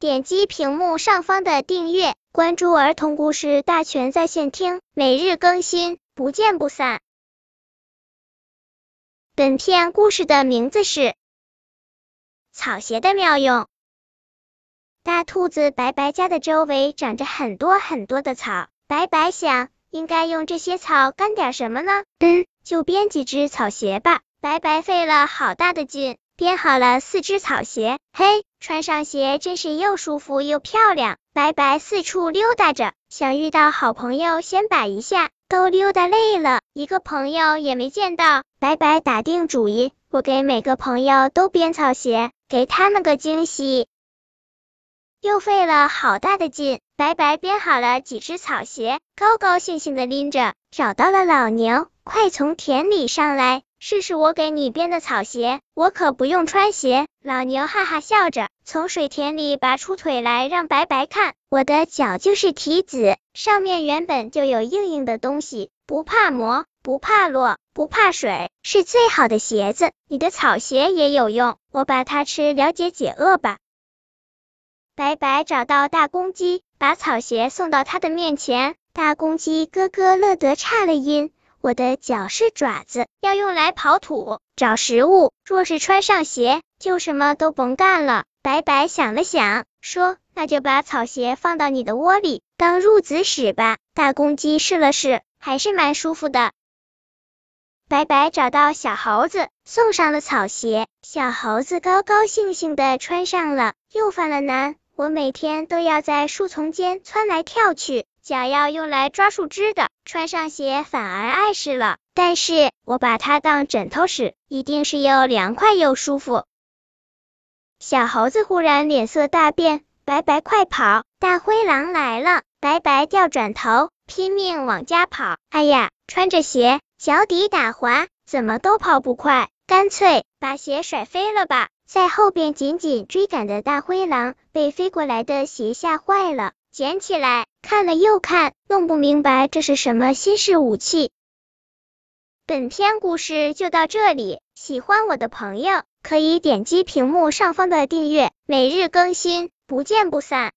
点击屏幕上方的订阅，关注儿童故事大全在线听，每日更新，不见不散。本片故事的名字是《草鞋的妙用》。大兔子白白家的周围长着很多很多的草，白白想，应该用这些草干点什么呢？嗯，就编几只草鞋吧。白白费了好大的劲。编好了四只草鞋，嘿，穿上鞋真是又舒服又漂亮。白白四处溜达着，想遇到好朋友先摆一下，都溜达累了，一个朋友也没见到。白白打定主意，我给每个朋友都编草鞋，给他们个惊喜。又费了好大的劲，白白编好了几只草鞋，高高兴兴的拎着，找到了老牛，快从田里上来。试试我给你编的草鞋，我可不用穿鞋。老牛哈哈笑着，从水田里拔出腿来，让白白看。我的脚就是蹄子，上面原本就有硬硬的东西，不怕磨，不怕落，不怕水，是最好的鞋子。你的草鞋也有用，我把它吃了解解饿吧。白白找到大公鸡，把草鞋送到他的面前，大公鸡咯咯乐得差了音。我的脚是爪子，要用来刨土、找食物。若是穿上鞋，就什么都甭干了。白白想了想，说：“那就把草鞋放到你的窝里，当褥子使吧。”大公鸡试了试，还是蛮舒服的。白白找到小猴子，送上了草鞋。小猴子高高兴兴的穿上了，又犯了难。我每天都要在树丛间窜来跳去。脚要用来抓树枝的，穿上鞋反而碍事了。但是我把它当枕头使，一定是又凉快又舒服。小猴子忽然脸色大变，白白快跑！大灰狼来了！白白掉转头，拼命往家跑。哎呀，穿着鞋，脚底打滑，怎么都跑不快，干脆把鞋甩飞了吧。在后边紧紧追赶的大灰狼被飞过来的鞋吓坏了。捡起来看了又看，弄不明白这是什么新式武器。本篇故事就到这里，喜欢我的朋友可以点击屏幕上方的订阅，每日更新，不见不散。